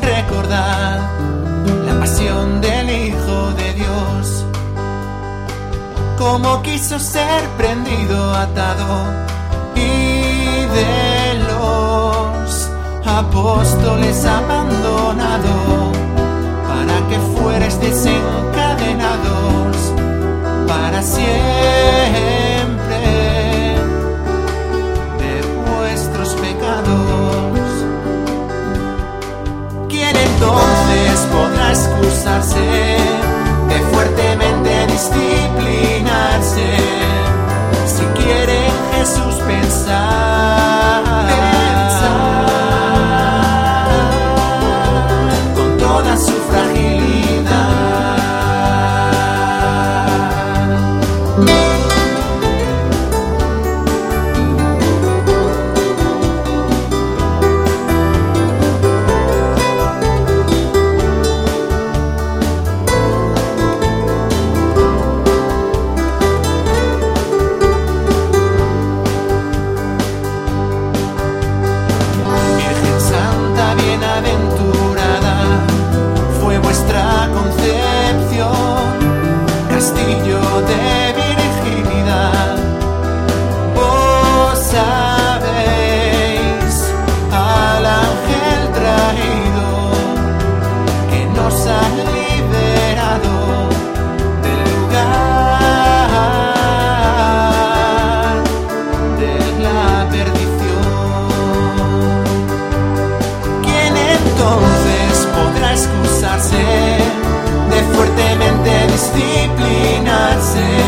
Recordar la pasión del Hijo de Dios, como quiso ser prendido, atado y de los apóstoles abandonado, para que fueres desencadenados nascer. disciplinas.